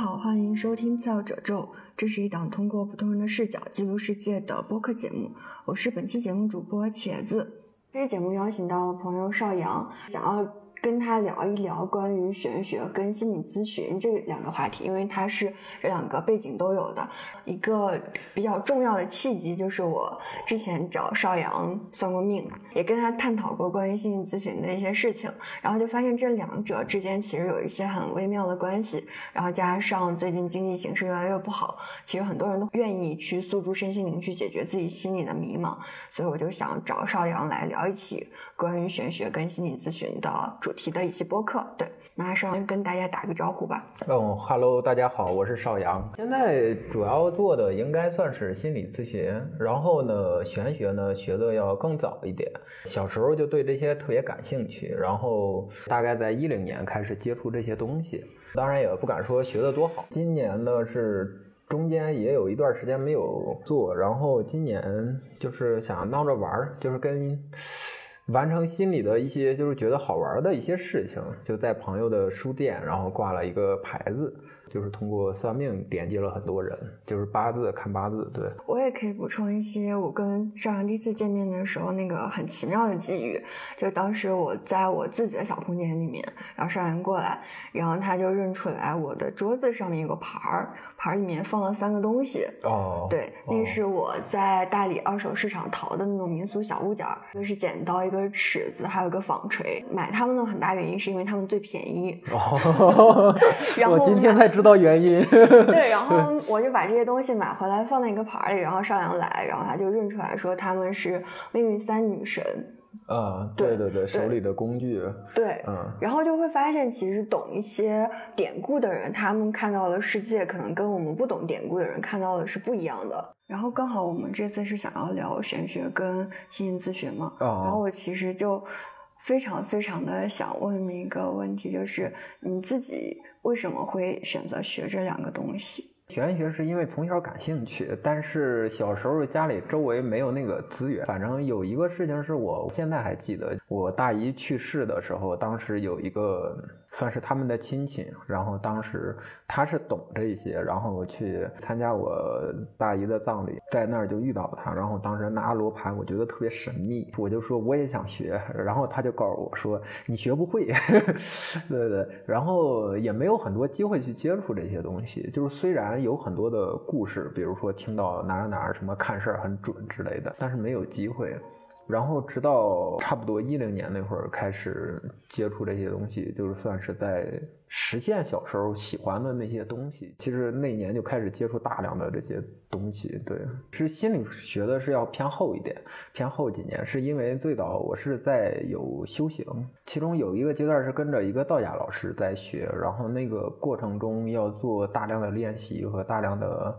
好，欢迎收听《造褶皱》，这是一档通过普通人的视角记录世界的播客节目。我是本期节目主播茄子。这期节目邀请到了朋友邵阳，想要。跟他聊一聊关于玄学跟心理咨询这两个话题，因为他是这两个背景都有的。一个比较重要的契机就是我之前找邵阳算过命，也跟他探讨过关于心理咨询的一些事情，然后就发现这两者之间其实有一些很微妙的关系。然后加上最近经济形势越来越不好，其实很多人都愿意去诉诸身心灵去解决自己心里的迷茫，所以我就想找邵阳来聊一起关于玄学跟心理咨询的。主题的一期播客，对，那邵阳跟大家打个招呼吧。嗯哈喽，大家好，我是邵阳。现在主要做的应该算是心理咨询，然后呢，玄学呢学的要更早一点。小时候就对这些特别感兴趣，然后大概在一零年开始接触这些东西。当然也不敢说学的多好。今年呢是中间也有一段时间没有做，然后今年就是想闹着玩儿，就是跟。完成心里的一些就是觉得好玩的一些事情，就在朋友的书店，然后挂了一个牌子。就是通过算命连接了很多人，就是八字看八字。对我也可以补充一些我跟邵阳第一次见面的时候那个很奇妙的际遇，就当时我在我自己的小空间里面，然后邵阳过来，然后他就认出来我的桌子上面有个牌儿，牌儿里面放了三个东西。哦，对，那是我在大理二手市场淘的那种民俗小物件儿，就是剪刀、一个尺子，还有一个纺锤。买它们的很大原因是因为它们最便宜。哦，然后我今天才知。知道原因，对，然后我就把这些东西买回来放在一个盘里，然后邵阳来，然后他就认出来说他们是命运三女神，啊，对对对，手里的工具，对，嗯，然后就会发现其实懂一些典故的人，他们看到的世界可能跟我们不懂典故的人看到的是不一样的。然后刚好我们这次是想要聊玄学跟心理咨询嘛，然后我其实就。非常非常的想问你一个问题，就是你自己为什么会选择学这两个东西？玄学是因为从小感兴趣，但是小时候家里周围没有那个资源。反正有一个事情是我现在还记得，我大姨去世的时候，当时有一个。算是他们的亲戚，然后当时他是懂这些，然后去参加我大姨的葬礼，在那儿就遇到他，然后当时拿罗盘，我觉得特别神秘，我就说我也想学，然后他就告诉我说你学不会，对对，然后也没有很多机会去接触这些东西，就是虽然有很多的故事，比如说听到哪儿哪儿什么看事儿很准之类的，但是没有机会。然后直到差不多一零年那会儿开始接触这些东西，就是算是在实现小时候喜欢的那些东西。其实那年就开始接触大量的这些东西。对，是心理学的是要偏后一点，偏后几年，是因为最早我是在有修行，其中有一个阶段是跟着一个道家老师在学，然后那个过程中要做大量的练习和大量的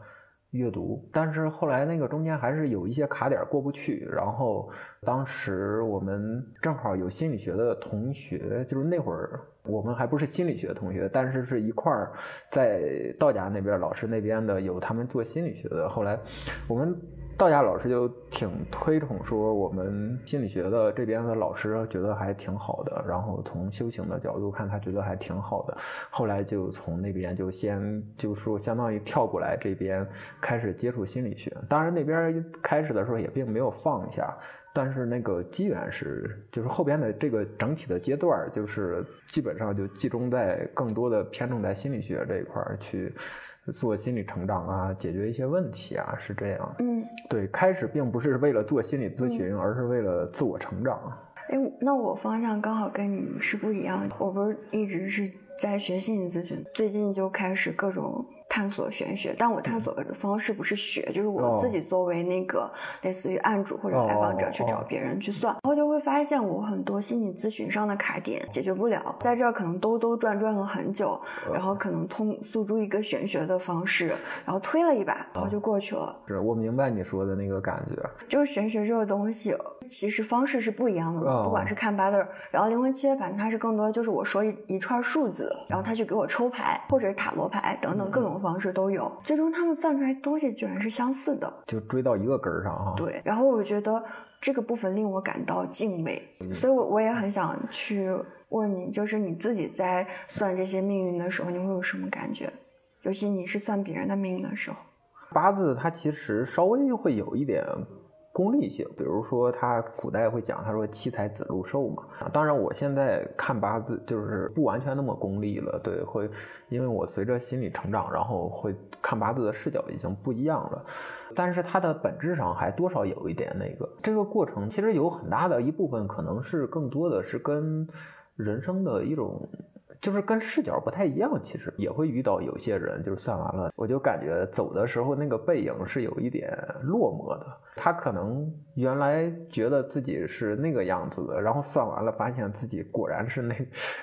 阅读，但是后来那个中间还是有一些卡点过不去，然后。当时我们正好有心理学的同学，就是那会儿我们还不是心理学的同学，但是是一块儿在道家那边老师那边的有他们做心理学的。后来我们道家老师就挺推崇说，我们心理学的这边的老师觉得还挺好的。然后从修行的角度看，他觉得还挺好的。后来就从那边就先就说相当于跳过来这边开始接触心理学。当然那边开始的时候也并没有放下。但是那个机缘是，就是后边的这个整体的阶段，就是基本上就集中在更多的偏重在心理学这一块去做心理成长啊，解决一些问题啊，是这样。嗯，对，开始并不是为了做心理咨询，而是为了自我成长。哎，那我方向刚好跟你是不一样的。我不是一直是在学心理咨询，最近就开始各种。探索玄学，但我探索的方式不是学，就是我自己作为那个类似于案主或者来访者去找别人去算，然后就会发现我很多心理咨询上的卡点解决不了，在这儿可能兜兜转转了很久，然后可能通诉诸一个玄学的方式，然后推了一把，然后就过去了。是我明白你说的那个感觉，就是玄学这个东西，其实方式是不一样的嘛，不管是看八字，然后灵魂契约盘，它是更多的就是我说一一串数字，然后他去给我抽牌，或者是塔罗牌等等各种。方式都有，最终他们算出来东西居然是相似的，就追到一个根儿上哈。对，然后我觉得这个部分令我感到敬畏，所以我我也很想去问你，就是你自己在算这些命运的时候，你会有什么感觉？尤其你是算别人的命运的时候。八字它其实稍微会有一点。功利性，比如说他古代会讲，他说七彩子路寿嘛。当然，我现在看八字就是不完全那么功利了，对，会因为我随着心理成长，然后会看八字的视角已经不一样了。但是它的本质上还多少有一点那个，这个过程其实有很大的一部分可能是更多的是跟人生的一种。就是跟视角不太一样，其实也会遇到有些人，就是算完了，我就感觉走的时候那个背影是有一点落寞的。他可能原来觉得自己是那个样子的，然后算完了发现自己果然是那，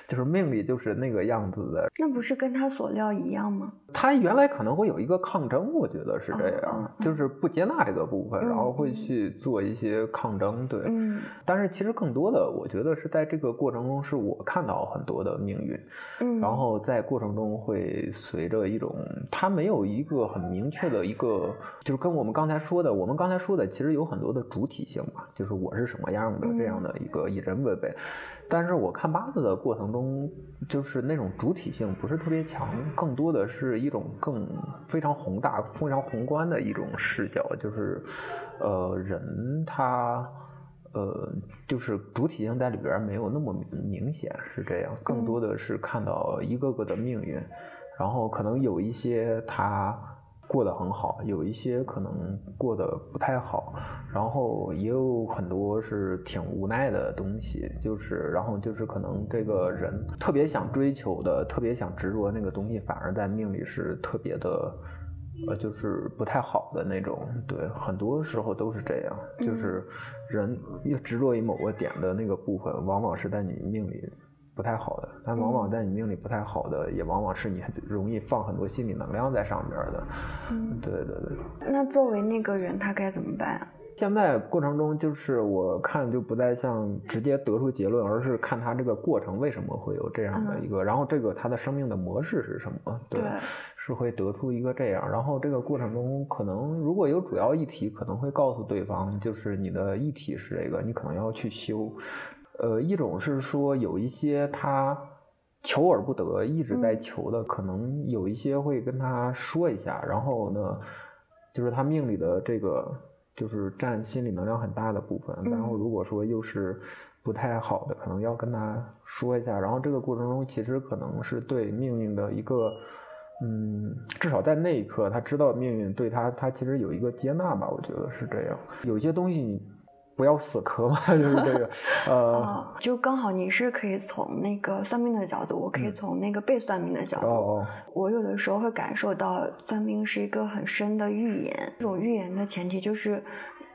就是命里就是那个样子的。那不是跟他所料一样吗？他原来可能会有一个抗争，我觉得是这样，就是不接纳这个部分，然后会去做一些抗争。对，嗯。但是其实更多的，我觉得是在这个过程中，是我看到很多的命运。嗯。然后在过程中会随着一种，它没有一个很明确的一个，就是跟我们刚才说的，我们刚才说的其实有很多的主体性嘛，就是我是什么样的这样的一个以人为本。但是我看八字的过程中，就是那种主体性不是特别强，更多的是一种更非常宏大、非常宏观的一种视角，就是，呃，人他，呃，就是主体性在里边没有那么明显，是这样，更多的是看到一个个的命运，然后可能有一些他。过得很好，有一些可能过得不太好，然后也有很多是挺无奈的东西，就是然后就是可能这个人特别想追求的，特别想执着那个东西，反而在命里是特别的，呃，就是不太好的那种。对，很多时候都是这样，就是人越执着于某个点的那个部分，往往是在你命里。不太好的，但往往在你命里不太好的，也往往是你容易放很多心理能量在上边的。嗯，对对对。那作为那个人，他该怎么办啊？现在过程中，就是我看就不再像直接得出结论，而是看他这个过程为什么会有这样的一个，然后这个他的生命的模式是什么？对，是会得出一个这样。然后这个过程中，可能如果有主要议题，可能会告诉对方，就是你的议题是这个，你可能要去修。呃，一种是说有一些他求而不得，一直在求的，可能有一些会跟他说一下，然后呢，就是他命里的这个就是占心理能量很大的部分，然后如果说又是不太好的，可能要跟他说一下，然后这个过程中其实可能是对命运的一个，嗯，至少在那一刻他知道命运对他，他其实有一个接纳吧，我觉得是这样，有些东西你。不要死磕嘛，就是这个，呃，就刚好你是可以从那个算命的角度，我可以从那个被算命的角度。哦我有的时候会感受到算命是一个很深的预言，这种预言的前提就是。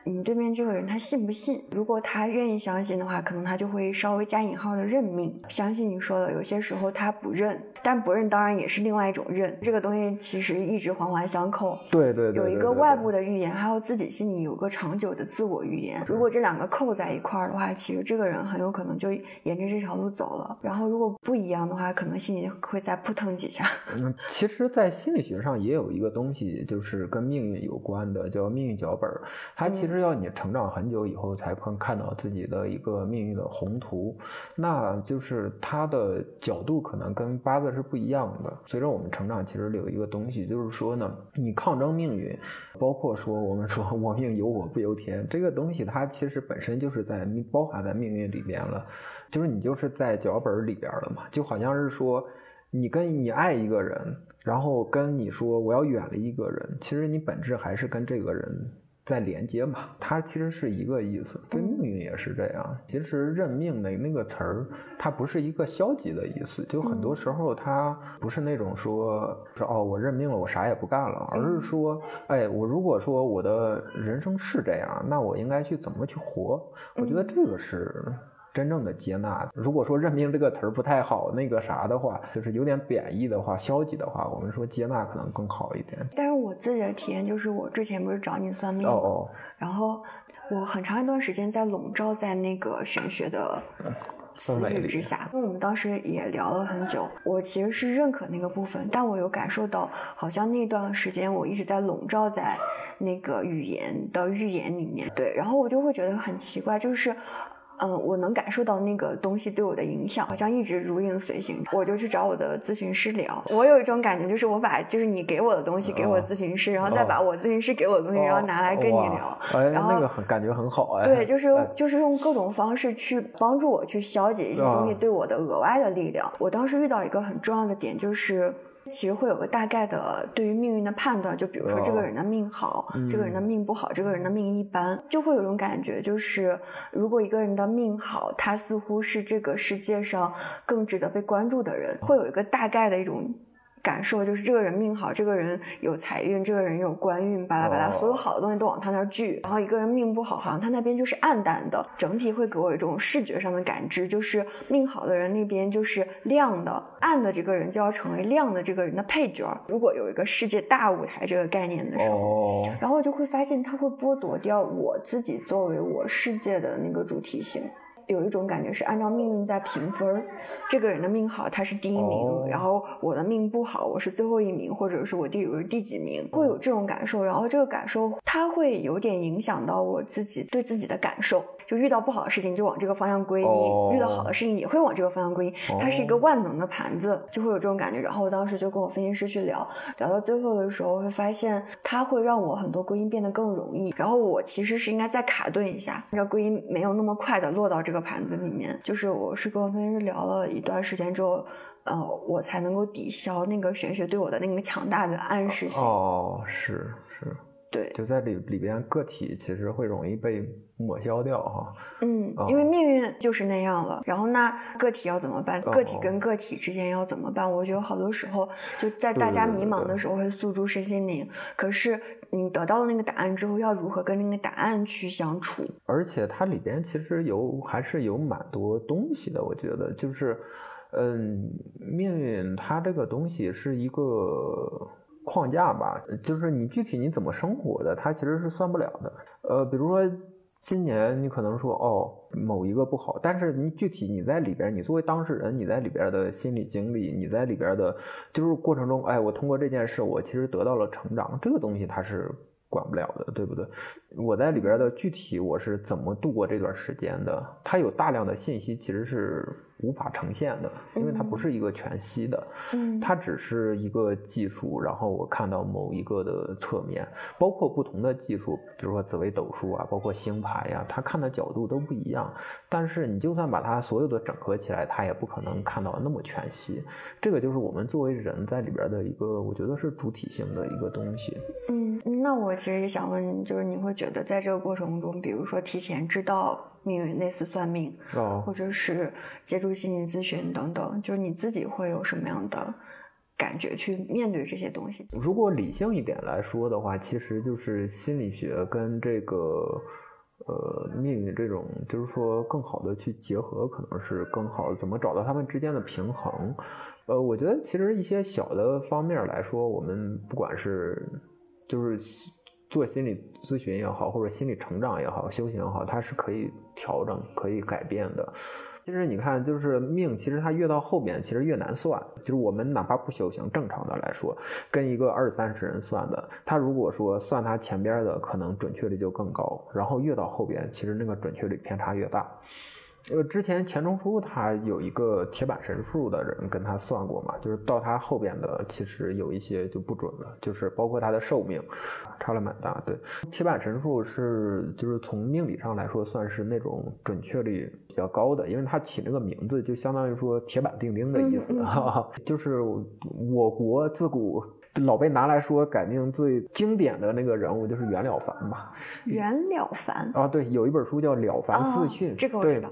你对面这个人他信不信？如果他愿意相信的话，可能他就会稍微加引号的认命，相信你说的。有些时候他不认，但不认当然也是另外一种认。这个东西其实一直环环相扣。对对对。有一个外部的预言，还有自己心里有个长久的自我预言。如果这两个扣在一块儿的话，其实这个人很有可能就沿着这条路走了。然后如果不一样的话，可能心里会再扑腾几下。嗯，其实，在心理学上也有一个东西，就是跟命运有关的，叫命运脚本。它其实。是要你成长很久以后才能看到自己的一个命运的宏图，那就是它的角度可能跟八字是不一样的。随着我们成长，其实有一个东西，就是说呢，你抗争命运，包括说我们说我命由我不由天这个东西，它其实本身就是在包含在命运里边了，就是你就是在脚本里边了嘛，就好像是说你跟你爱一个人，然后跟你说我要远离一个人，其实你本质还是跟这个人。在连接嘛，它其实是一个意思，对命运也是这样。其实认命的那个词儿，它不是一个消极的意思，就很多时候它不是那种说说哦，我认命了，我啥也不干了，而是说，哎，我如果说我的人生是这样，那我应该去怎么去活？我觉得这个是。真正的接纳，如果说认命这个词儿不太好，那个啥的话，就是有点贬义的话、消极的话，我们说接纳可能更好一点。但是我自己的体验就是，我之前不是找你算命吗？然后我很长一段时间在笼罩在那个玄学的思虑之下，因为我们当时也聊了很久。我其实是认可那个部分，但我有感受到，好像那段时间我一直在笼罩在那个语言的预言里面。对，然后我就会觉得很奇怪，就是。嗯，我能感受到那个东西对我的影响，好像一直如影随形。我就去找我的咨询师聊。我有一种感觉，就是我把就是你给我的东西给我咨询师，然后再把我咨询师给我的东西，然后拿来跟你聊。然后那个很感觉很好哎。对，就是就是用各种方式去帮助我去消解一些东西对我的额外的力量。我当时遇到一个很重要的点就是。其实会有个大概的对于命运的判断，就比如说这个人的命好，这个人的命不好，这个人的命一般，就会有种感觉，就是如果一个人的命好，他似乎是这个世界上更值得被关注的人，会有一个大概的一种。感受就是这个人命好，这个人有财运，这个人有官运，巴拉巴拉，所有好的东西都往他那儿聚。然后一个人命不好，好像他那边就是暗淡的，整体会给我一种视觉上的感知，就是命好的人那边就是亮的，暗的这个人就要成为亮的这个人的配角。如果有一个世界大舞台这个概念的时候，然后就会发现他会剥夺掉我自己作为我世界的那个主题性。有一种感觉是按照命运在评分儿，这个人的命好，他是第一名，然后我的命不好，我是最后一名，或者是我第我是第几名，会有这种感受，然后这个感受它会有点影响到我自己对自己的感受。就遇到不好的事情就往这个方向归因，遇到好的事情也会往这个方向归因。它是一个万能的盘子，就会有这种感觉。然后我当时就跟我分析师去聊，聊到最后的时候会发现，它会让我很多归因变得更容易。然后我其实是应该再卡顿一下，让归因没有那么快的落到这个盘子里面。就是我是跟我分析师聊了一段时间之后，呃，我才能够抵消那个玄学对我的那个强大的暗示性。哦，是是。对，就在里里边，个体其实会容易被抹消掉哈。嗯，因为命运就是那样了。然后那个体要怎么办？个体跟个体之间要怎么办？我觉得好多时候就在大家迷茫的时候会诉诸身心灵。可是你得到了那个答案之后，要如何跟那个答案去相处？而且它里边其实有还是有蛮多东西的。我觉得就是，嗯，命运它这个东西是一个。框架吧，就是你具体你怎么生活的，它其实是算不了的。呃，比如说今年你可能说哦某一个不好，但是你具体你在里边，你作为当事人，你在里边的心理经历，你在里边的，就是过程中，哎，我通过这件事，我其实得到了成长，这个东西它是管不了的，对不对？我在里边的具体我是怎么度过这段时间的，它有大量的信息其实是。无法呈现的，因为它不是一个全息的，嗯，它只是一个技术。然后我看到某一个的侧面，包括不同的技术，比如说紫微斗数啊，包括星盘呀，它看的角度都不一样。但是你就算把它所有的整合起来，它也不可能看到那么全息。这个就是我们作为人在里边的一个，我觉得是主体性的一个东西。嗯，那我其实也想问，就是你会觉得在这个过程中，比如说提前知道。命运类似算命，或者是接触心理咨询等等，就是你自己会有什么样的感觉去面对这些东西？如果理性一点来说的话，其实就是心理学跟这个呃命运这种，就是说更好的去结合，可能是更好。怎么找到他们之间的平衡？呃，我觉得其实一些小的方面来说，我们不管是就是。做心理咨询也好，或者心理成长也好，修行也好，它是可以调整、可以改变的。其实你看，就是命，其实它越到后边，其实越难算。就是我们哪怕不修行，正常的来说，跟一个二三十人算的，他如果说算他前边的，可能准确率就更高。然后越到后边，其实那个准确率偏差越大。呃，之前钱钟书他有一个铁板神术的人跟他算过嘛，就是到他后边的其实有一些就不准了，就是包括他的寿命，差了蛮大。对，铁板神术是就是从命理上来说算是那种准确率比较高的，因为他起那个名字就相当于说铁板钉钉的意思，就是我国自古老被拿来说改命最经典的那个人物就是袁了凡吧？袁了凡啊，对，有一本书叫《了凡四训》，这个我知道。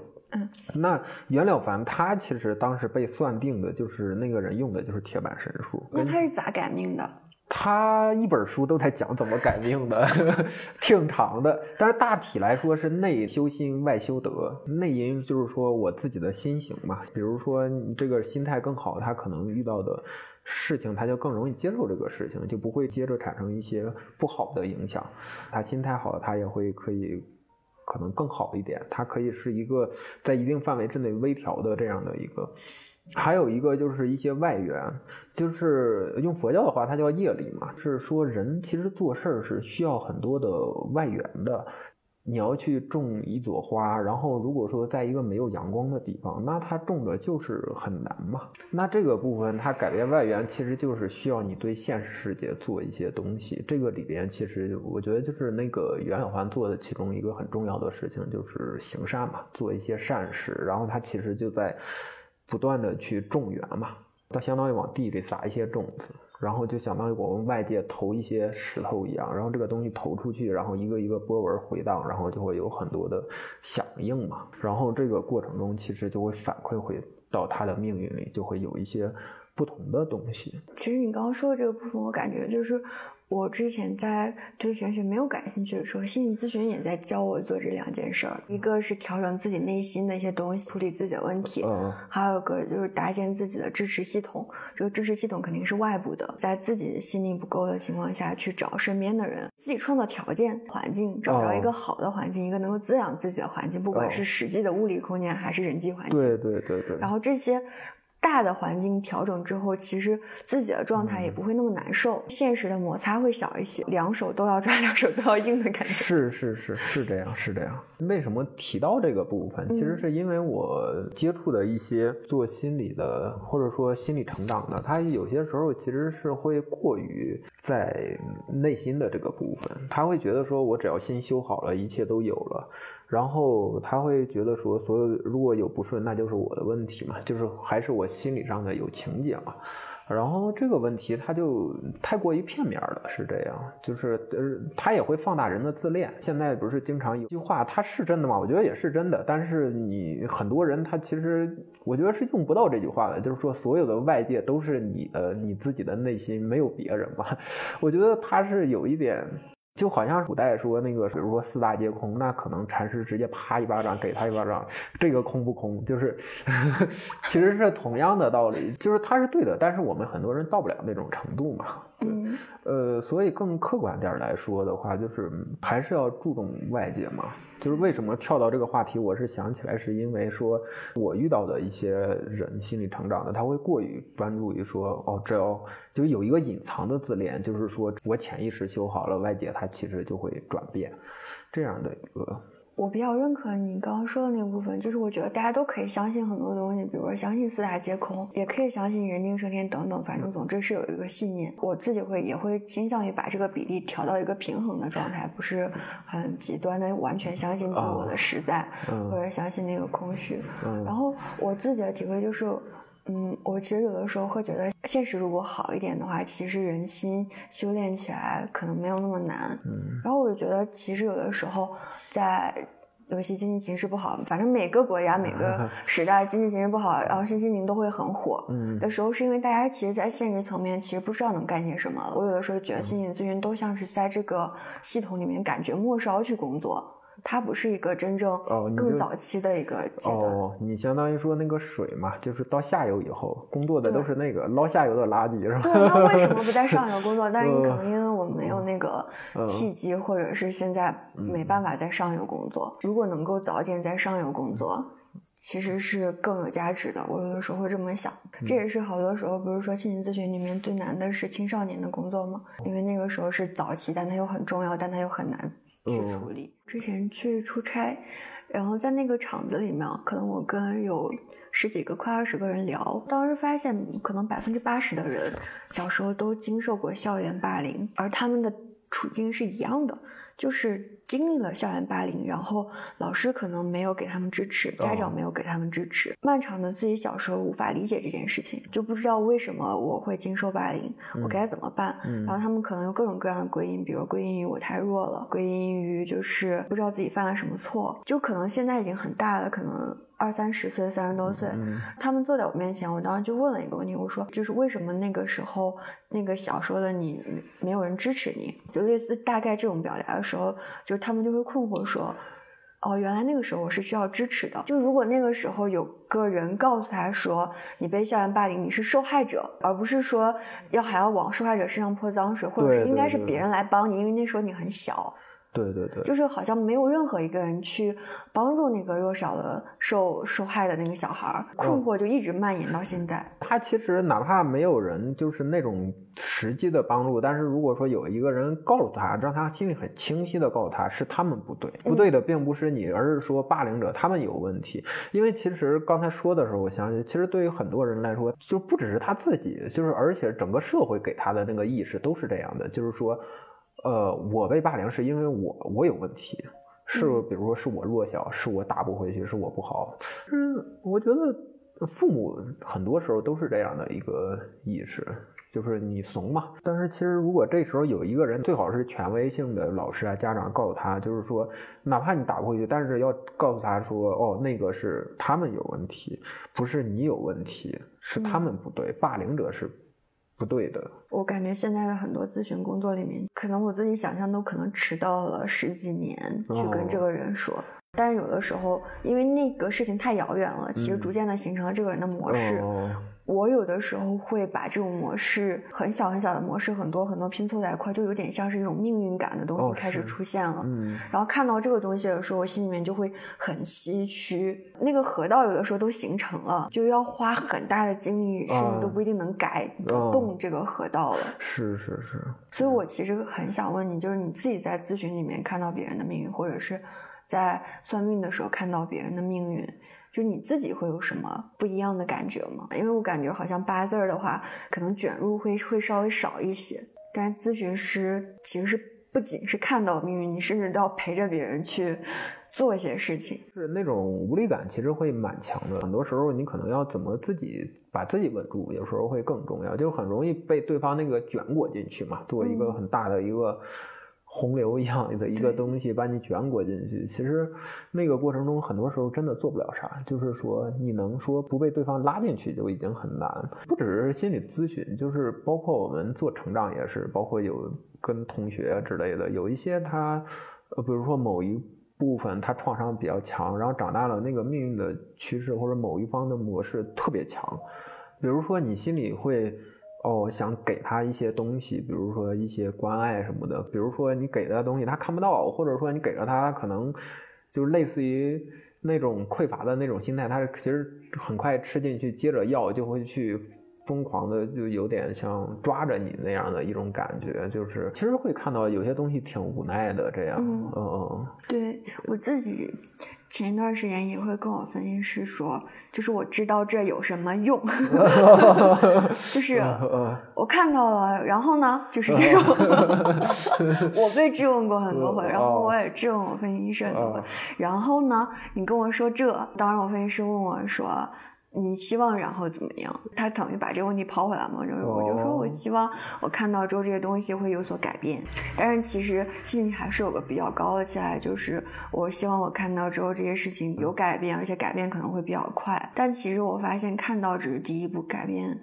那袁了凡他其实当时被算定的就是那个人用的就是铁板神术。那他是咋改命的？他一本书都在讲怎么改命的，挺长的。但是大体来说是内修心，外修德。内因就是说我自己的心行嘛。比如说你这个心态更好，他可能遇到的事情他就更容易接受这个事情，就不会接着产生一些不好的影响。他心态好，他也会可以。可能更好一点，它可以是一个在一定范围之内微调的这样的一个。还有一个就是一些外援，就是用佛教的话，它叫业力嘛，是说人其实做事儿是需要很多的外援的。你要去种一朵花，然后如果说在一个没有阳光的地方，那它种的就是很难嘛。那这个部分它改变外缘，其实就是需要你对现实世界做一些东西。这个里边其实我觉得就是那个袁小环做的其中一个很重要的事情，就是行善嘛，做一些善事。然后他其实就在不断的去种园嘛，他相当于往地里撒一些种子。然后就相当于我们外界投一些石头一样，然后这个东西投出去，然后一个一个波纹回荡，然后就会有很多的响应嘛。然后这个过程中其实就会反馈回到他的命运里，就会有一些不同的东西。其实你刚刚说的这个部分，我感觉就是。我之前在对玄学没有感兴趣的时候，心理咨询也在教我做这两件事儿。一个是调整自己内心的一些东西，处理自己的问题；还有个就是搭建自己的支持系统。这个支持系统肯定是外部的，在自己心力不够的情况下去找身边的人，自己创造条件、环境，找着一个好的环境，一个能够滋养自己的环境，不管是实际的物理空间还是人际环境。对对对对。然后这些。大的环境调整之后，其实自己的状态也不会那么难受，现实的摩擦会小一些，两手都要抓，两手都要硬的感觉。是是是是这样是这样。为什么提到这个部分？其实是因为我接触的一些做心理的，或者说心理成长的，他有些时候其实是会过于在内心的这个部分，他会觉得说我只要心修好了，一切都有了。然后他会觉得说，所有如果有不顺，那就是我的问题嘛，就是还是我心理上的有情结嘛。然后这个问题他就太过于片面了，是这样，就是呃，他也会放大人的自恋。现在不是经常有句话，他是真的吗？我觉得也是真的，但是你很多人他其实我觉得是用不到这句话的，就是说所有的外界都是你的你自己的内心，没有别人嘛。我觉得他是有一点。就好像古代说那个，比如说四大皆空，那可能禅师直接啪一巴掌给他一巴掌，这个空不空？就是 其实是同样的道理，就是他是对的，但是我们很多人到不了那种程度嘛。嗯，呃，所以更客观点来说的话，就是还是要注重外界嘛。就是为什么跳到这个话题，我是想起来，是因为说我遇到的一些人心理成长的，他会过于专注于说，哦，只要就有一个隐藏的自恋，就是说我潜意识修好了，外界它其实就会转变，这样的一个。我比较认可你刚刚说的那个部分，就是我觉得大家都可以相信很多东西，比如说相信四大皆空，也可以相信人定胜天等等，反正总之是有一个信念。我自己会也会倾向于把这个比例调到一个平衡的状态，不是很极端的完全相信自我的实在，或者相信那个空虚。然后我自己的体会就是，嗯，我其实有的时候会觉得，现实如果好一点的话，其实人心修炼起来可能没有那么难。嗯然后我就觉得，其实有的时候。在尤其经济形势不好，反正每个国家每个 时代经济形势不好，然后身心灵都会很火嗯的时候，是因为大家其实，在现实层面其实不知道能干些什么。我有的时候觉得心理咨询都像是在这个系统里面感觉末梢去工作。它不是一个真正更早期的一个阶段。哦，你相当于说那个水嘛，就是到下游以后工作的都是那个捞下游的垃圾，是吧？对，那为什么不在上游工作？但是你可能因为我们没有那个契机，或者是现在没办法在上游工作。如果能够早点在上游工作，其实是更有价值的。我有的时候会这么想。这也是好多时候，不是说心理咨询里面最难的是青少年的工作吗，因为那个时候是早期，但它又很重要，但它又很难。去处理。之前去出差，然后在那个厂子里面，可能我跟有十几个、快二十个人聊，当时发现，可能百分之八十的人小时候都经受过校园霸凌，而他们的处境是一样的。就是经历了校园霸凌，然后老师可能没有给他们支持，家长没有给他们支持，漫长的自己小时候无法理解这件事情，就不知道为什么我会经受霸凌，我该怎么办？然后他们可能有各种各样的归因，比如归因于我太弱了，归因于就是不知道自己犯了什么错，就可能现在已经很大了，可能。二三十岁，三十多岁，他们坐在我面前，我当时就问了一个问题，我说，就是为什么那个时候那个小时候的你没有人支持你？就类似大概这种表达的时候，就是他们就会困惑说，哦，原来那个时候我是需要支持的。就如果那个时候有个人告诉他说，你被校园霸凌，你是受害者，而不是说要还要往受害者身上泼脏水，或者是应该是别人来帮你，因为那时候你很小。对对对，就是好像没有任何一个人去帮助那个弱小的受受害的那个小孩儿，困惑就一直蔓延到现在。他其实哪怕没有人就是那种实际的帮助，但是如果说有一个人告诉他，让他心里很清晰的告诉他是他们不对，不对的并不是你，而是说霸凌者他们有问题。因为其实刚才说的时候，我相信其实对于很多人来说，就不只是他自己，就是而且整个社会给他的那个意识都是这样的，就是说。呃，我被霸凌是因为我我有问题，是比如说是我弱小，是我打不回去，是我不好。嗯，我觉得父母很多时候都是这样的一个意识，就是你怂嘛。但是其实如果这时候有一个人，最好是权威性的老师啊、家长告诉他，就是说，哪怕你打不回去，但是要告诉他说，哦，那个是他们有问题，不是你有问题，是他们不对，霸凌者是。不对的，我感觉现在的很多咨询工作里面，可能我自己想象都可能迟到了十几年去跟这个人说，但是有的时候因为那个事情太遥远了，其实逐渐的形成了这个人的模式。我有的时候会把这种模式很小很小的模式，很多很多拼凑在一块，就有点像是一种命运感的东西开始出现了。嗯，然后看到这个东西的时候，我心里面就会很唏嘘。那个河道有的时候都形成了，就要花很大的精力，甚至都不一定能改动这个河道了。是是是。所以我其实很想问你，就是你自己在咨询里面看到别人的命运，或者是在算命的时候看到别人的命运。就你自己会有什么不一样的感觉吗？因为我感觉好像八字儿的话，可能卷入会会稍微少一些。但咨询师其实是不仅是看到命运，你甚至都要陪着别人去做一些事情。是那种无力感其实会蛮强的。很多时候你可能要怎么自己把自己稳住，有时候会更重要。就很容易被对方那个卷裹进去嘛，做一个很大的一个。洪流一样的一个东西把你卷裹进去，其实那个过程中很多时候真的做不了啥。就是说，你能说不被对方拉进去就已经很难。不只是心理咨询，就是包括我们做成长也是，包括有跟同学之类的，有一些他，呃，比如说某一部分他创伤比较强，然后长大了那个命运的趋势或者某一方的模式特别强，比如说你心里会。哦，想给他一些东西，比如说一些关爱什么的，比如说你给的东西他看不到，或者说你给了他，可能就是类似于那种匮乏的那种心态，他其实很快吃进去，接着要就会去疯狂的，就有点像抓着你那样的一种感觉，就是其实会看到有些东西挺无奈的这样，嗯嗯，对我自己。前一段时间也会跟我分析师说，就是我知道这有什么用，就是我看到了，然后呢，就是这种，我被质问过很多回，然后我也质问我分析师很多回，然后呢，你跟我说这，当时我分析师问我说。你希望然后怎么样？他等于把这个问题抛回来嘛？然后我就说，我希望我看到之后这些东西会有所改变。但是其实心里还是有个比较高的期待，就是我希望我看到之后这些事情有改变，而且改变可能会比较快。但其实我发现看到只是第一步，改变。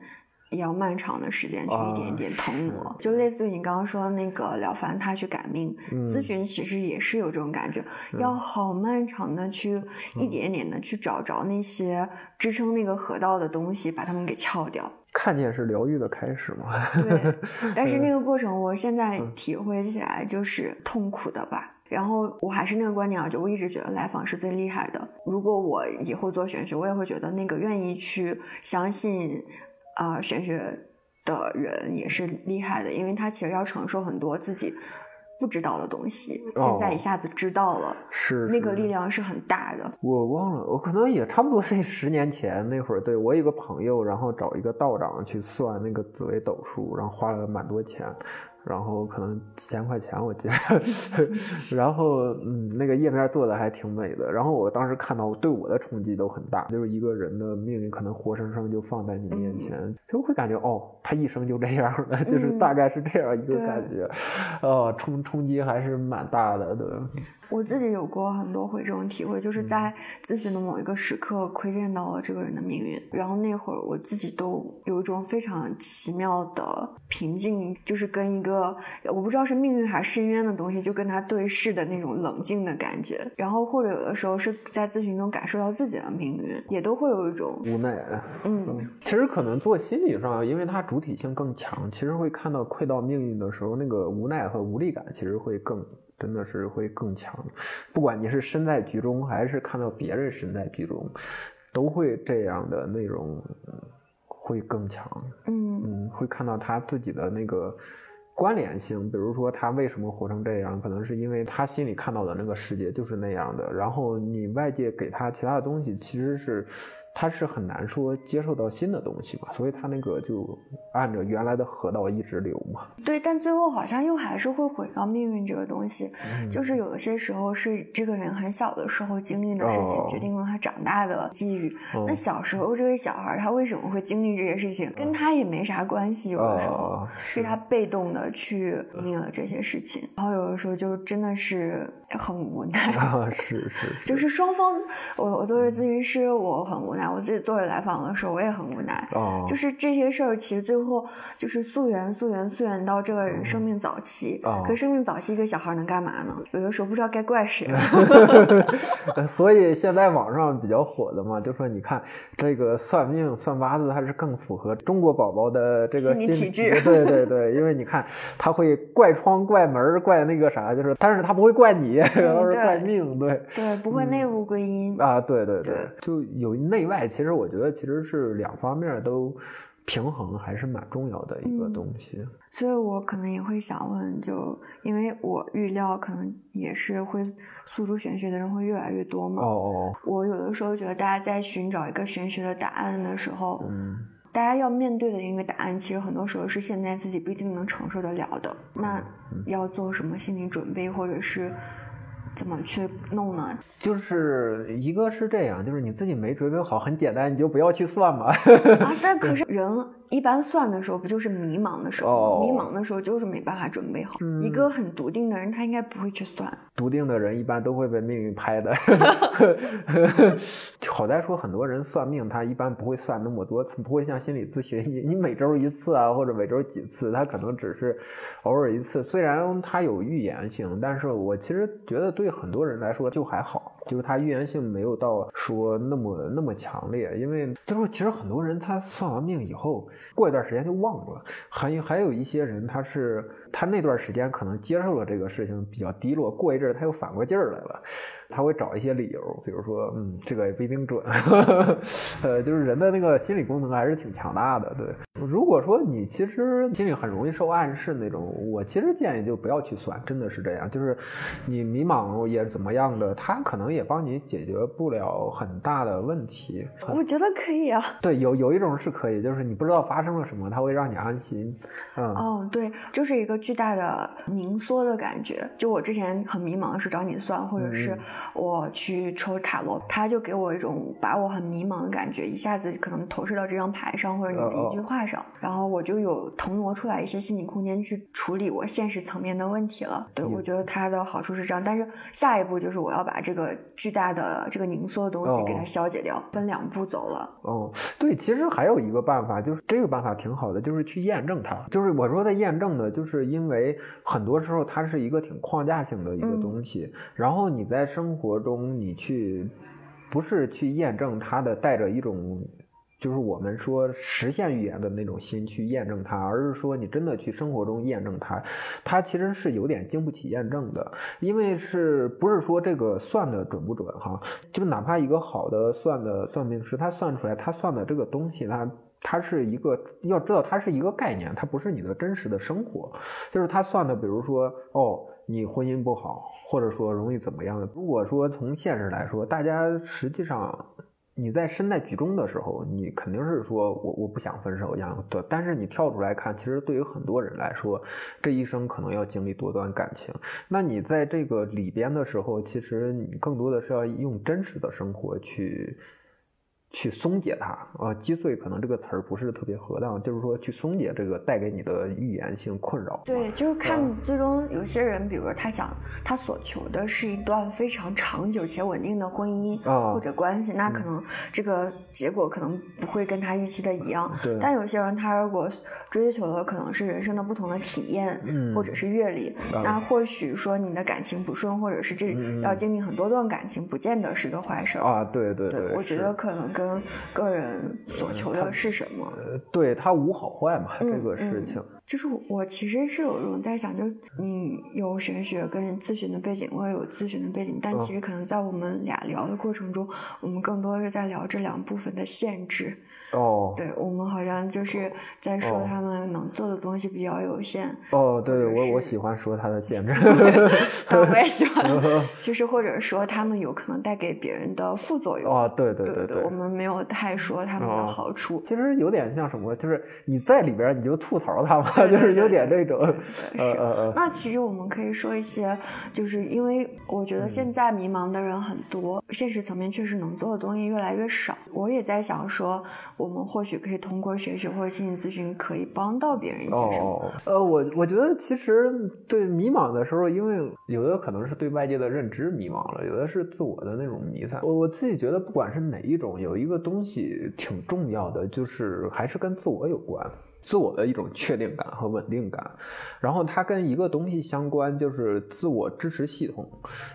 要漫长的时间去一点点腾挪，就类似于你刚刚说的那个了凡他去改命，咨询其实也是有这种感觉，要好漫长的去一点点的去找着那些支撑那个河道的东西，把它们给撬掉。看见是疗愈的开始嘛？对，但是 那个过程我现在体会起来就是痛苦的吧。然后我还是那个观点啊，就我一直觉得来访是最厉害的。如果我以后做玄学，我也会觉得那个愿意去相信。啊，玄学的人也是厉害的，因为他其实要承受很多自己不知道的东西，现在一下子知道了，是那个力量是很大的。我忘了，我可能也差不多是十年前那会儿，对我有个朋友，然后找一个道长去算那个紫微斗数，然后花了蛮多钱。然后可能几千块钱，我记得，然后嗯，那个页面做的还挺美的。然后我当时看到，对我的冲击都很大，就是一个人的命运可能活生生就放在你面前，就会感觉哦，他一生就这样了，就是大概是这样一个感觉，哦，冲冲击还是蛮大的，对。我自己有过很多回这种体会，就是在咨询的某一个时刻窥见到了这个人的命运，然后那会儿我自己都有一种非常奇妙的平静，就是跟一个我不知道是命运还是深渊的东西，就跟他对视的那种冷静的感觉。然后或者有的时候是在咨询中感受到自己的命运，也都会有一种无奈。嗯，其实可能做心理上，因为它主体性更强，其实会看到窥到命运的时候，那个无奈和无力感其实会更。真的是会更强。不管你是身在局中，还是看到别人身在局中，都会这样的内容会更强。嗯嗯，会看到他自己的那个关联性，比如说他为什么活成这样，可能是因为他心里看到的那个世界就是那样的，然后你外界给他其他的东西，其实是。他是很难说接受到新的东西嘛，所以他那个就按着原来的河道一直流嘛。对，但最后好像又还是会回到命运这个东西，就是有些时候是这个人很小的时候经历的事情，决定了他长大的际遇。那小时候这个小孩他为什么会经历这些事情，跟他也没啥关系，有的时候是他被动的去经历了这些事情，然后有的时候就真的是很无奈。是是，就是双方，我我作为咨询师，我很无奈。我自己做来访的时候，我也很无奈。哦，就是这些事儿，其实最后就是溯源、溯源、溯源到这个人生命早期。哦，可生命早期一个小孩能干嘛呢？有的时候不知道该怪谁。所以现在网上比较火的嘛，就说你看这个算命、算八字，还是更符合中国宝宝的这个心理体质。对对对，因为你看他会怪窗、怪门、怪那个啥，就是但是他不会怪你，都是怪命。对对，不会内部归因啊。对对对，就有内外。其实我觉得，其实是两方面都平衡，还是蛮重要的一个东西。所以我可能也会想问，就因为我预料，可能也是会诉诸玄学的人会越来越多嘛。哦哦。我有的时候觉得，大家在寻找一个玄学的答案的时候，嗯，大家要面对的一个答案，其实很多时候是现在自己不一定能承受得了的。那要做什么心理准备，或者是？怎么去弄呢？就是一个是这样，就是你自己没准备好，很简单，你就不要去算嘛。啊，但可是人一般算的时候，不就是迷茫的时候？迷茫的时候就是没办法准备好。一个很笃定的人，他应该不会去算。笃定的人一般都会被命运拍的。好在说，很多人算命，他一般不会算那么多次，不会像心理咨询，你你每周一次啊，或者每周几次，他可能只是偶尔一次。虽然他有预言性，但是我其实觉得。对很多人来说就还好，就是他预言性没有到说那么那么强烈，因为就是其实很多人他算完命以后，过一段时间就忘了，还有还有一些人他是他那段时间可能接受了这个事情比较低落，过一阵他又反过劲儿来了。他会找一些理由，比如说，嗯，这个也不一定准，呃，就是人的那个心理功能还是挺强大的。对，如果说你其实心里很容易受暗示那种，我其实建议就不要去算，真的是这样。就是你迷茫也怎么样的，他可能也帮你解决不了很大的问题。我觉得可以啊。对，有有一种是可以，就是你不知道发生了什么，他会让你安心。嗯，哦，对，就是一个巨大的凝缩的感觉。就我之前很迷茫的时候找你算，或者是。我去抽塔罗，他就给我一种把我很迷茫的感觉，一下子可能投射到这张牌上，或者你的一句话上，然后我就有腾挪出来一些心理空间去处理我现实层面的问题了。对，我觉得它的好处是这样，但是下一步就是我要把这个巨大的这个凝缩的东西给它消解掉，分两步走了。哦，对，其实还有一个办法，就是这个办法挺好的，就是去验证它。就是我说的验证呢，就是因为很多时候它是一个挺框架性的一个东西，然后你在生生活中，你去不是去验证它的，带着一种就是我们说实现预言的那种心去验证它，而是说你真的去生活中验证它，它其实是有点经不起验证的，因为是不是说这个算的准不准哈？就哪怕一个好的算的算命师，他算出来他算的这个东西，他它是一个要知道它是一个概念，它不是你的真实的生活，就是他算的，比如说哦。你婚姻不好，或者说容易怎么样的？如果说从现实来说，大家实际上你在身在局中的时候，你肯定是说我我不想分手一样的。但是你跳出来看，其实对于很多人来说，这一生可能要经历多段感情。那你在这个里边的时候，其实你更多的是要用真实的生活去。去松解它，呃，击碎可能这个词儿不是特别合当，就是说去松解这个带给你的预言性困扰。对，就是看最终有些人，比如说他想他所求的是一段非常长久且稳定的婚姻或者关系，那可能这个结果可能不会跟他预期的一样。对。但有些人他如果追求的可能是人生的不同的体验，嗯，或者是阅历，那或许说你的感情不顺，或者是这要经历很多段感情，不见得是个坏事啊。对对对，我觉得可能。跟个人所求的是什么。呃，对他无好坏嘛，这个事情。就是我其实是有一种在想，就是你有玄学跟咨询的背景，我也有咨询的背景，但其实可能在我们俩聊的过程中，我们更多是在聊这两部分的限制。哦，对我们好像就是在说他们能做的东西比较有限。哦，对我我喜欢说他的限制，我也喜欢，就是或者说他们有可能带给别人的副作用。哦，对对对对，我们没有太说他们的好处。其实有点像什么，就是你在里边你就吐槽他嘛，就是有点那种。呃呃呃。那其实我们可以说一些，就是因为我觉得现在迷茫的人很多，现实层面确实能做的东西越来越少。我也在想说。我们或许可以通过学习或者心理咨询，可以帮到别人一些什么？呃，我我觉得其实对迷茫的时候，因为有的可能是对外界的认知迷茫了，有的是自我的那种迷散。我我自己觉得，不管是哪一种，有一个东西挺重要的，就是还是跟自我有关。自我的一种确定感和稳定感，然后它跟一个东西相关，就是自我支持系统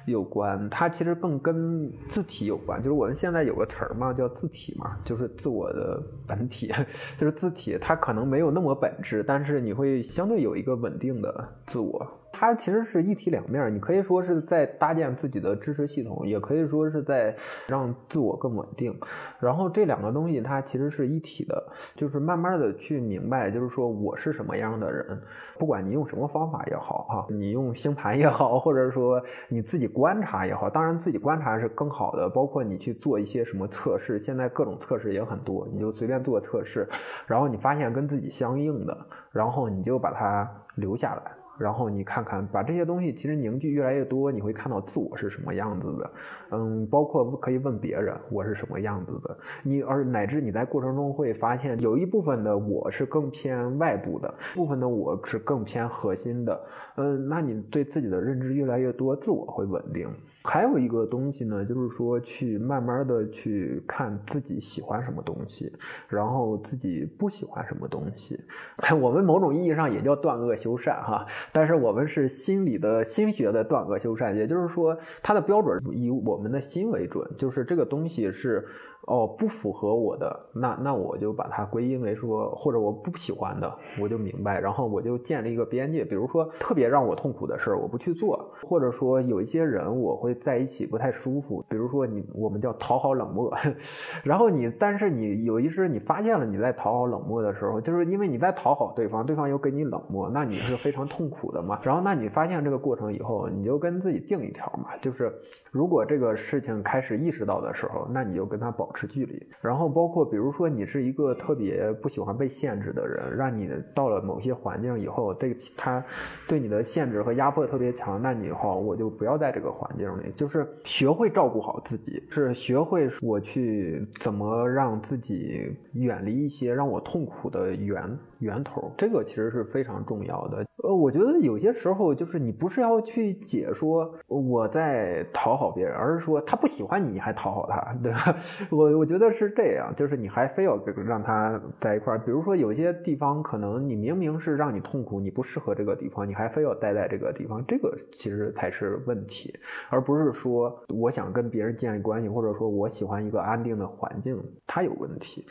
有关。它其实更跟字体有关，就是我们现在有个词儿嘛，叫字体嘛，就是自我的本体，就是字体。它可能没有那么本质，但是你会相对有一个稳定的自我。它其实是一体两面，你可以说是在搭建自己的支持系统，也可以说是在让自我更稳定。然后这两个东西它其实是一体的，就是慢慢的去明白，就是说我是什么样的人，不管你用什么方法也好，哈，你用星盘也好，或者说你自己观察也好，当然自己观察是更好的，包括你去做一些什么测试，现在各种测试也很多，你就随便做测试，然后你发现跟自己相应的，然后你就把它留下来。然后你看看，把这些东西其实凝聚越来越多，你会看到自我是什么样子的。嗯，包括可以问别人我是什么样子的。你而乃至你在过程中会发现，有一部分的我是更偏外部的，部分的我是更偏核心的。嗯，那你对自己的认知越来越多，自我会稳定。还有一个东西呢，就是说去慢慢的去看自己喜欢什么东西，然后自己不喜欢什么东西。我们某种意义上也叫断恶修善哈，但是我们是心理的心学的断恶修善，也就是说它的标准以我们的心为准，就是这个东西是。哦，不符合我的，那那我就把它归因为说，或者我不喜欢的，我就明白，然后我就建立一个边界。比如说，特别让我痛苦的事儿，我不去做；或者说，有一些人我会在一起不太舒服。比如说，你我们叫讨好冷漠。然后你，但是你有一时你发现了你在讨好冷漠的时候，就是因为你在讨好对方，对方又跟你冷漠，那你是非常痛苦的嘛。然后，那你发现这个过程以后，你就跟自己定一条嘛，就是如果这个事情开始意识到的时候，那你就跟他保。持距离，然后包括比如说你是一个特别不喜欢被限制的人，让你到了某些环境以后，这个他对你的限制和压迫特别强，那你以后我就不要在这个环境里，就是学会照顾好自己，是学会我去怎么让自己远离一些让我痛苦的源源头，这个其实是非常重要的。呃，我觉得有些时候就是你不是要去解说我在讨好别人，而是说他不喜欢你，你还讨好他，对吧？我我觉得是这样，就是你还非要让他在一块儿。比如说有些地方可能你明明是让你痛苦，你不适合这个地方，你还非要待在这个地方，这个其实才是问题，而不是说我想跟别人建立关系，或者说我喜欢一个安定的环境，它有问题。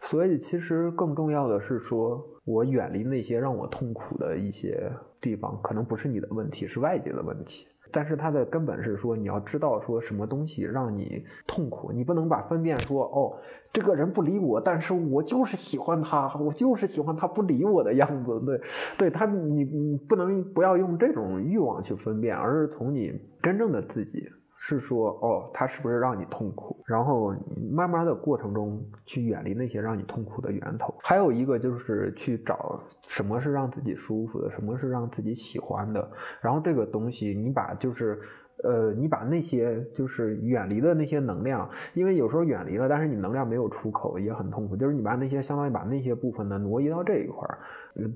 所以其实更重要的是说。我远离那些让我痛苦的一些地方，可能不是你的问题，是外界的问题。但是它的根本是说，你要知道说什么东西让你痛苦，你不能把分辨说，哦，这个人不理我，但是我就是喜欢他，我就是喜欢他不理我的样子。对，对他，你你不能不要用这种欲望去分辨，而是从你真正的自己。是说哦，他是不是让你痛苦？然后慢慢的过程中去远离那些让你痛苦的源头。还有一个就是去找什么是让自己舒服的，什么是让自己喜欢的。然后这个东西，你把就是呃，你把那些就是远离的那些能量，因为有时候远离了，但是你能量没有出口，也很痛苦。就是你把那些相当于把那些部分呢挪移到这一块儿。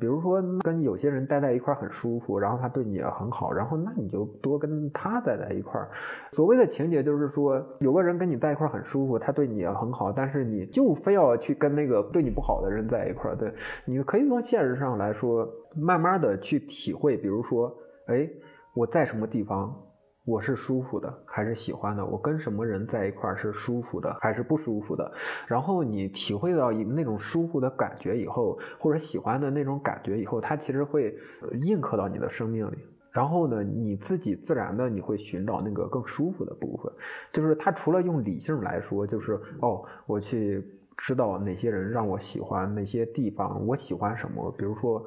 比如说跟有些人待在一块很舒服，然后他对你也很好，然后那你就多跟他待在一块儿。所谓的情节就是说，有个人跟你在一块很舒服，他对你也很好，但是你就非要去跟那个对你不好的人在一块儿。对，你可以从现实上来说，慢慢的去体会。比如说，哎，我在什么地方，我是舒服的还是喜欢的？我跟什么人在一块儿是舒服的还是不舒服的？然后你体会到那种舒服的感觉以后，或者喜欢的那种感觉以后，它其实会印刻到你的生命里。然后呢，你自己自然的你会寻找那个更舒服的部分。就是它除了用理性来说，就是哦，我去知道哪些人让我喜欢，哪些地方我喜欢什么，比如说。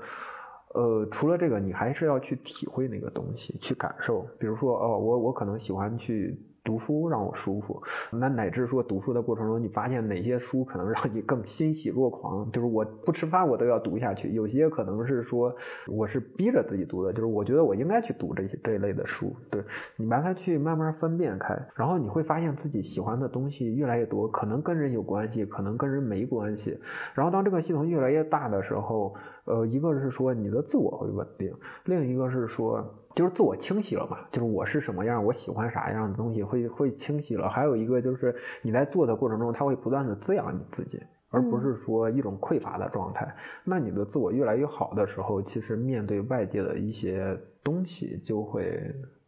呃，除了这个，你还是要去体会那个东西，去感受。比如说，哦，我我可能喜欢去。读书让我舒服，那乃至说读书的过程中，你发现哪些书可能让你更欣喜若狂？就是我不吃饭我都要读下去。有些可能是说我是逼着自己读的，就是我觉得我应该去读这些这一类的书。对你把它去慢慢分辨开，然后你会发现自己喜欢的东西越来越多，可能跟人有关系，可能跟人没关系。然后当这个系统越来越大的时候，呃，一个是说你的自我会稳定，另一个是说。就是自我清晰了嘛，就是我是什么样，我喜欢啥样的东西会会清晰了。还有一个就是你在做的过程中，它会不断的滋养你自己，而不是说一种匮乏的状态。那你的自我越来越好的时候，其实面对外界的一些东西就会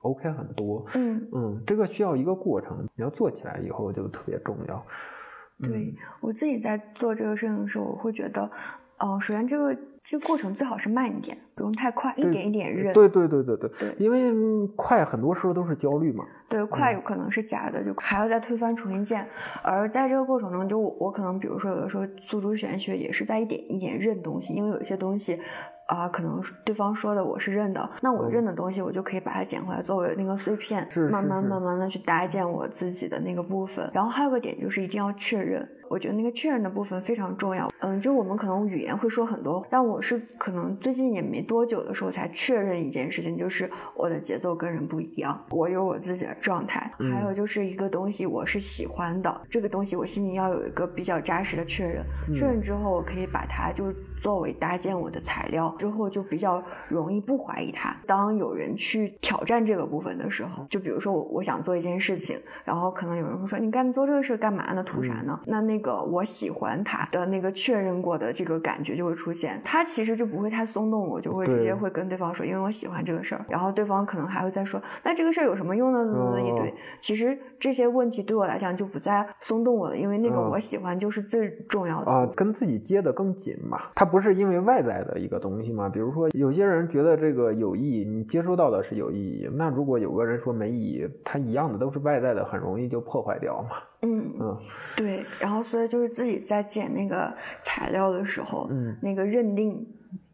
OK 很多。嗯嗯，这个需要一个过程，你要做起来以后就特别重要。对我自己在做这个事情的时候，我会觉得，哦，首先这个。这个过程最好是慢一点，不用太快，一点一点认。对对对对对对，因为快很多时候都是焦虑嘛。对，快有可能是假的，就还要再推翻重新建。而在这个过程中，就我我可能比如说有的时候诉诸玄学也是在一点一点认东西，因为有一些东西啊，可能对方说的我是认的，那我认的东西我就可以把它捡回来作为那个碎片，慢慢慢慢的去搭建我自己的那个部分。然后还有个点就是一定要确认。我觉得那个确认的部分非常重要。嗯，就我们可能语言会说很多，但我是可能最近也没多久的时候才确认一件事情，就是我的节奏跟人不一样，我有我自己的状态。还有就是一个东西我是喜欢的，这个东西我心里要有一个比较扎实的确认。确认之后，我可以把它就作为搭建我的材料，之后就比较容易不怀疑它。当有人去挑战这个部分的时候，就比如说我我想做一件事情，然后可能有人会说你干做这个事干嘛呢？图啥呢？那那。个我喜欢他的那个确认过的这个感觉就会出现，他其实就不会太松动，我就会直接会跟对方说，因为我喜欢这个事儿，然后对方可能还会再说，那这个事儿有什么用呢？滋滋一堆。其实这些问题对我来讲就不再松动我了，因为那个我喜欢就是最重要的啊，跟自己接的更紧嘛。它不是因为外在的一个东西嘛？比如说有些人觉得这个有意义，你接收到的是有意义，那如果有个人说没意义，他一样的都是外在的，很容易就破坏掉嘛。嗯嗯，对，然后所以就是自己在剪那个材料的时候，嗯，那个认定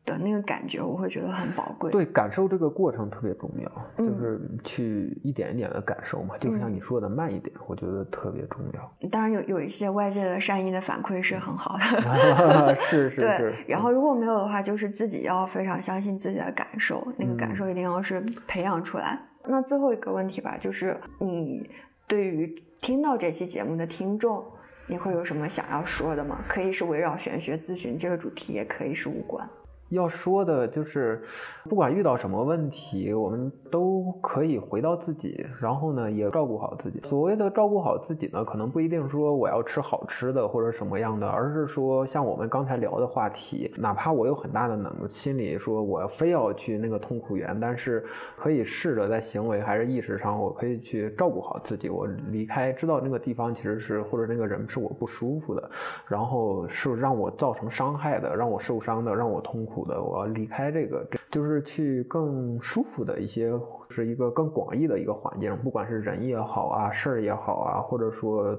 的那个感觉，我会觉得很宝贵。对，感受这个过程特别重要，就是去一点一点的感受嘛，就是像你说的慢一点，我觉得特别重要。当然有有一些外界的善意的反馈是很好的，是是是。对，然后如果没有的话，就是自己要非常相信自己的感受，那个感受一定要是培养出来。那最后一个问题吧，就是你对于。听到这期节目的听众，你会有什么想要说的吗？可以是围绕玄学咨询这个主题，也可以是无关。要说的就是，不管遇到什么问题，我们都可以回到自己，然后呢，也照顾好自己。所谓的照顾好自己呢，可能不一定说我要吃好吃的或者什么样的，而是说像我们刚才聊的话题，哪怕我有很大的能心里说我非要去那个痛苦源，但是可以试着在行为还是意识上，我可以去照顾好自己。我离开，知道那个地方其实是或者那个人是我不舒服的，然后是让我造成伤害的，让我受伤的，让我痛苦。苦的，我要离开这个，就是去更舒服的一些，是一个更广义的一个环境，不管是人也好啊，事儿也好啊，或者说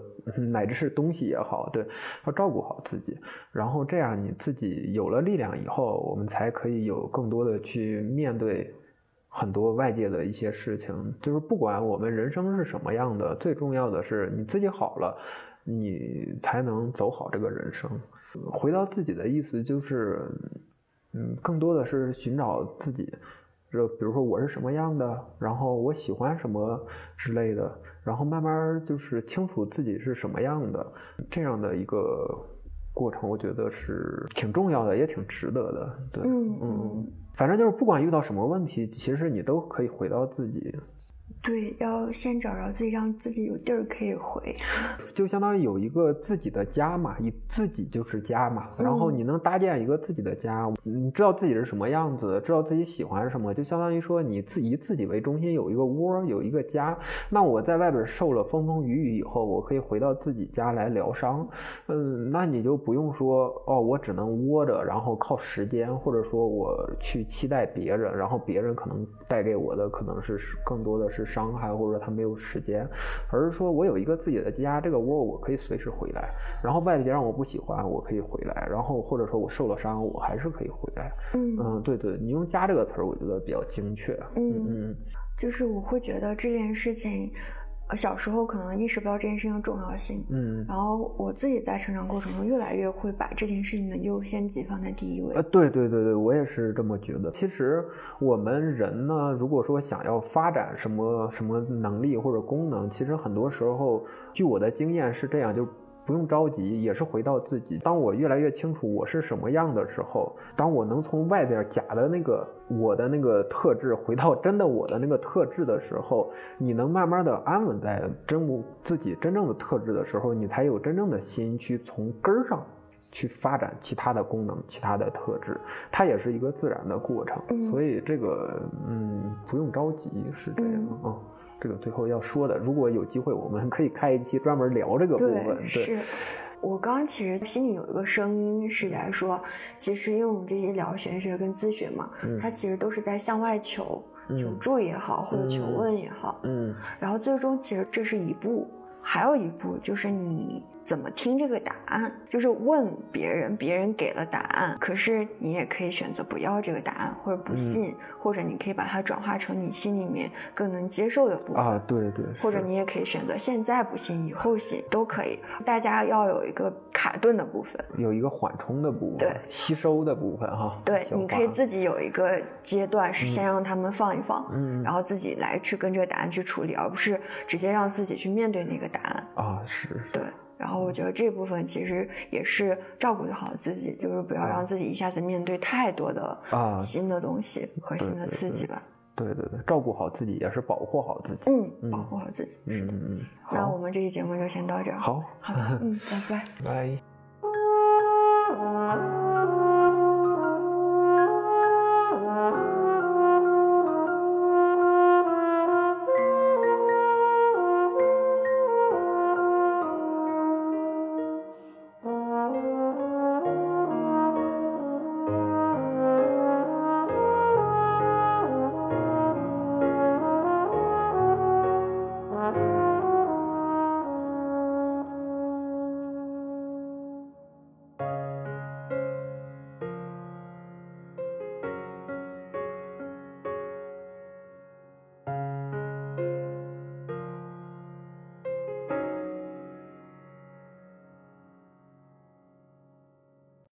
乃至是东西也好，对，要照顾好自己，然后这样你自己有了力量以后，我们才可以有更多的去面对很多外界的一些事情。就是不管我们人生是什么样的，最重要的是你自己好了，你才能走好这个人生。回到自己的意思就是。嗯，更多的是寻找自己，就比如说我是什么样的，然后我喜欢什么之类的，然后慢慢就是清楚自己是什么样的，这样的一个过程，我觉得是挺重要的，也挺值得的。对，嗯嗯，反正就是不管遇到什么问题，其实你都可以回到自己，对，要先找着自己，让自己有地儿可以回，就相当于有一个自己的家嘛，以自己就是家嘛。然后你能搭建一个自己的家，你知道自己是什么样子，知道自己喜欢什么，就相当于说你自以自己为中心有一个窝，有一个家。那我在外边受了风风雨雨以后，我可以回到自己家来疗伤。嗯，那你就不用说哦，我只能窝着，然后靠时间，或者说我去期待别人，然后别人可能带给我的可能是更多的是伤害，或者说他没有时间，而是说我有一个自己的家，这个窝我可以随时回来，然后外界让我不喜欢，我可以回来，然后或者说我受了伤，我还是可以回来。嗯嗯，对对，你用“家”这个词儿，我觉得比较精确。嗯嗯就是我会觉得这件事情，呃小时候可能意识不到这件事情的重要性，嗯。然后我自己在成长过程中越来越会把这件事情的优先级放在第一位呃，。对对对对，我也是这么觉得。其实我们人呢，如果说想要发展什么什么能力或者功能，其实很多时候，据我的经验是这样，就不用着急，也是回到自己。当我越来越清楚我是什么样的时候，当我能从外边假的那个我的那个特质回到真的我的那个特质的时候，你能慢慢的安稳在真我自己真正的特质的时候，你才有真正的心去从根儿上。去发展其他的功能、其他的特质，它也是一个自然的过程，嗯所以这个嗯不用着急，是这样嗯啊、这个最后要说的，如果有机会，我们可以开一期专门聊这个部分。对，对，是。我刚刚其实心里有一个声音是在说，其实因为我们这些聊玄学跟咨询嘛，嗯它其实都是在向外求，嗯求助也好，或者求嗯问也好，嗯然后最终其实这是一步，还有一步就是你怎么听这个答案，就是问别人，别人给了答案，可是你也可以选择不要这个答案，或者不嗯。信，或者你可以把它转化成你心里面更能接受的部分。啊，对对，或者你也可以选择现在不信，以后信。都可以。大家要有一个卡顿的部分，有一个缓冲的部分，对。吸收的部分哈。对，你可以自己有一个阶段是先让他们放一放，嗯。然后自己来去跟这个答案去处理，而不是直接让自己去面对那个答案。啊是，对，然后我觉得这部分其实也是照顾好自己，就是不要让自己一下子面对太多的啊新的东西和新的刺激吧。对对对，照顾好自己也是保护好自己。嗯，保护好自己。是的。嗯嗯嗯，那我们这期节目就先到这儿。好，好的，嗯，拜拜。拜。